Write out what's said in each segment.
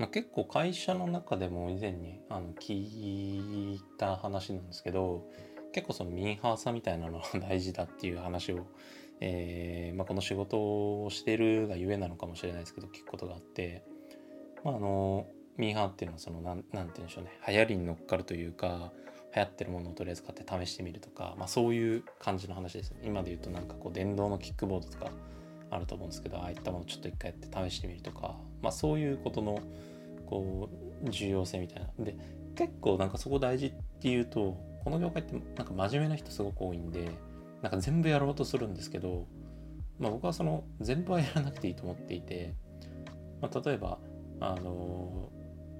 まあ、結構会社の中でも以前にあの聞いた話なんですけど結構そのミーハーさみたいなのが大事だっていう話を、えーまあ、この仕事をしてるがゆえなのかもしれないですけど聞くことがあって、まあ、あのミーハーっていうのはそのなんなんて言うんでしょうね流行りに乗っかるというか流行ってるものをとりあえず買って試してみるとか、まあ、そういう感じの話ですね。今で言うとなんかこう電動のキックボードとかあると思うんですけどああいったものをちょっと一回やって試してみるとか、まあ、そういうことのこう重要性みたいなで結構なんかそこ大事っていうとこの業界ってなんか真面目な人すごく多いんでなんか全部やろうとするんですけど、まあ、僕はその全部はやらなくていいと思っていて、まあ、例えばあの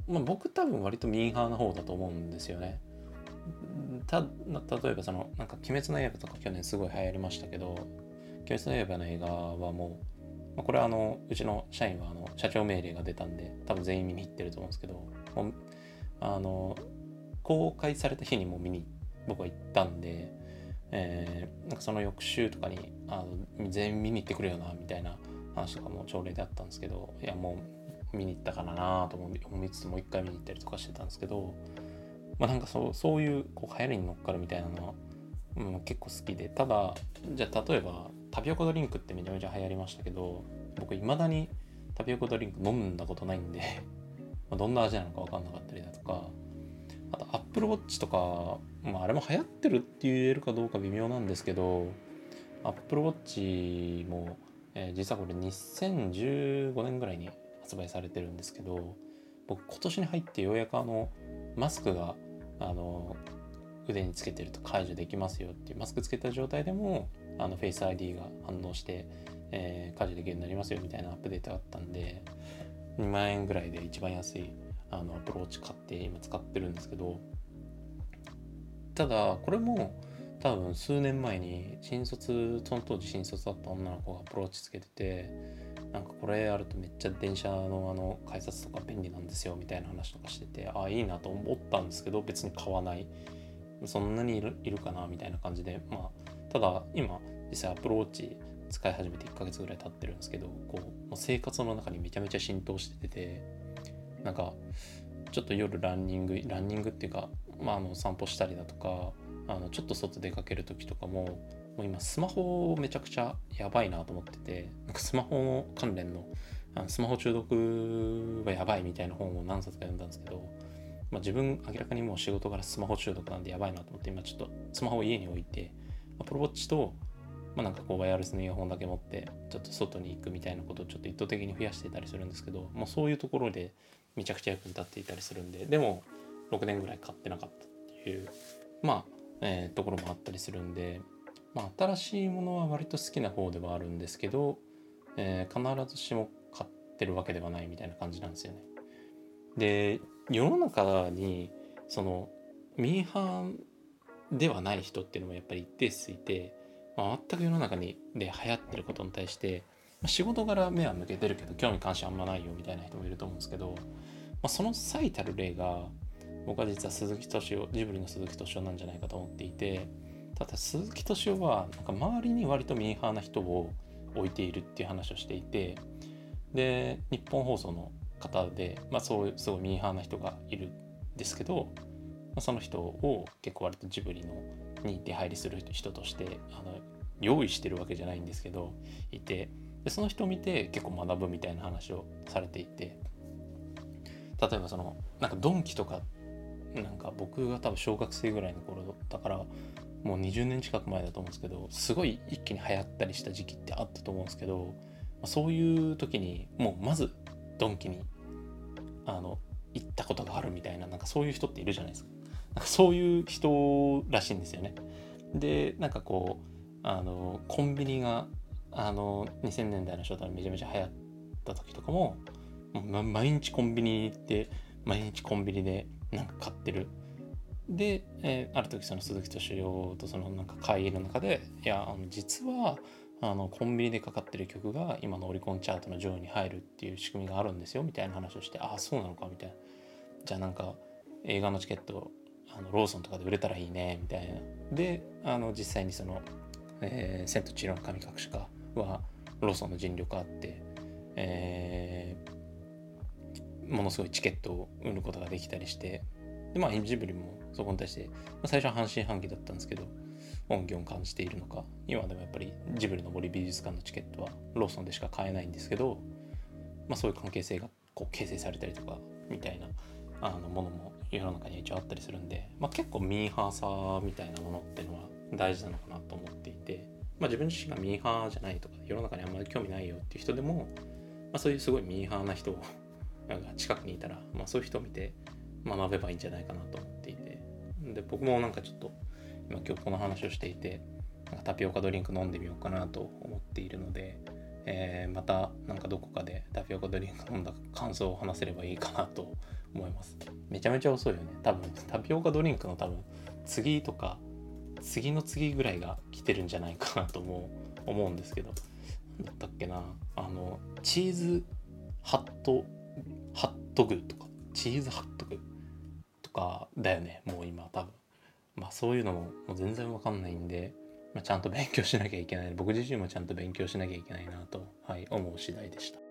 まあ、僕多分割とミーハーな方だと思うんですよね。た例えばそのなんか「鬼滅の刃」とか去年すごい流行りましたけど「鬼滅の刃」の映画はもう、まあ、これはあのうちの社員はあの社長命令が出たんで多分全員見に行ってると思うんですけどもうあの公開された日にも見に僕は行ったんで、えー、なんかその翌週とかにあの全員見に行ってくれよなみたいな話とかも朝礼であったんですけどいやもう見に行ったかなと思いつつもう一回見に行ったりとかしてたんですけどまあなんかそうそういうこう流行りに乗っかるみたいなのは、うん、結構好きでただじゃあ例えばタピオカドリンクってめちゃめちゃ流行りましたけど僕いまだにタピオカドリンク飲んだことないんで どんな味なのか分かんなかったりだとかあと Apple Watch とか、まあ、あれも流行ってるって言えるかどうか微妙なんですけど Apple Watch も、えー、実はこれ2015年ぐらいに発売されてるんですけど僕今年に入ってようやくあのマスクがあの腕につけてると解除できますよっていうマスクつけた状態でもあのフェイス ID が反応して、えー、解除できるようになりますよみたいなアップデートがあったんで2万円ぐらいで一番安いあの Apple Watch 買って今使ってるんですけどただこれも多分数年前に新卒その当時新卒だった女の子が Apple Watch つけててなんかこれあるとめっちゃ電車のあの改札とか便利なんですよみたいな話とかしててああいいなと思ったんですけど別に買わない。そんなにいるいるかなみたいな感じでまあただ今実際アプローチ使い始めて1ヶ月ぐらい経ってるんですけどこう生活の中にめちゃめちゃ浸透しててなんかちょっと夜ランニングランニングっていうか、まあ、あの散歩したりだとかあのちょっと外出かける時とかももう今スマホめちゃくちゃやばいなと思っててなんかスマホ関連のあのスマホ中毒はやばいみたいな本を何冊か読んだんですけど、まあ、自分明らかにもう仕事からスマホ中毒なんでやばいなと思って今ちょっとスマホを家に置いてアプロウォッチとまあ、なんかこうワイヤレスのイヤホンだけ持ってちょっと外に行くみたいなことをちょっと意図的に増やしていたりするんですけどもうそういうところでめちゃくちゃ役に立っていたりするんででも6年ぐらい買ってなかったっていうまあ、えー、ところもあったりするんで、まあ、新しいものは割と好きな方ではあるんですけど、えー、必ずしも買ってるわけではないみたいな感じなんですよね。で世の中にそのミーハーではない人っていうのもやっぱり一定数いてまあ、全く世の中にで流行ってることに対して、まあ、仕事柄目は向けてるけど興味関心あんまないよみたいな人もいると思うんですけど、まあ、その最たる例が僕は実は鈴木敏夫ジブリの鈴木敏夫なんじゃないかと思っていてただ鈴木敏夫はなんか周りに割とミーハーな人を置いているっていう話をしていてで日本放送の方で、まあ、そうすごいミーハーな人がいるんですけど、まあ、その人を結構割とジブリのに出入りする人としてあの用意してるわけじゃないんですけどいてでその人を見て結構学ぶみたいな話をされていて例えばそのなんかドンキとかなんか僕が多分小学生ぐらいの頃だからもう20年近く前だと思うんですけどすごい一気に流行ったりした時期ってあったと思うんですけどそういう時にもうまずドンキにあの行ったことがあるみたいななんかそういう人っているじゃないですか。なんかそういう人らしいんですよね。でなんかこうあのコンビニがあの2000年代の初代めちゃめちゃ流行った時とかももう毎日コンビニに行って毎日コンビニでなんか買ってる。で、えー、ある時その鈴木敏夫とそのなんか会議の中でいやあの実はあのコンビニでかかってる曲が今のオリコンチャートの上位に入るっていう仕組みがあるんですよみたいな話をしてああそうなのかみたいな。じゃあなんか映画のチケットあのローソンとかで売れたらいいねみたいな。であの実際にそのえー、千と千尋の神隠しかはローソンの尽力あって、えものすごいチケットを売ることができたりしてでまあジブリもそこに対して、まあ、最初は半信半疑だったんですけど恩義を感じているのか？今でもやっぱりジブリの森美術館のチケットはローソンでしか買えないんですけど、まあ、そういう関係性がこう形成されたりとかみたいなあのものも世の中に一応あったりするんで、まあ、結構ミーハーさみたいなものっていうのは大事なのかなと思っていて、まあ、自分自身がミーハーじゃないとか世の中にあんまり興味ないよっていう人でも、まあ、そういうすごいミーハーな人が 近くにいたら、まあ、そういう人を見て学べばいいんじゃないかなと思っていて。で僕もなんかちょっと今今日この話をしていてタピオカドリンク飲んでみようかなと思っているので、えー、またなんかどこかでタピオカドリンク飲んだ感想を話せればいいかなと思います。めちゃめちゃ遅いよね。多分タピオカドリンクの多分次とか次の次ぐらいが来てるんじゃないかなと思う思うんですけど。何だったっけな。あのチーズハットハットグとかチーズハットグとかだよねもう今多分。まあそういうのも全然わかんないんで、まあ、ちゃんと勉強しなきゃいけない僕自身もちゃんと勉強しなきゃいけないなと、はい、思う次第でした。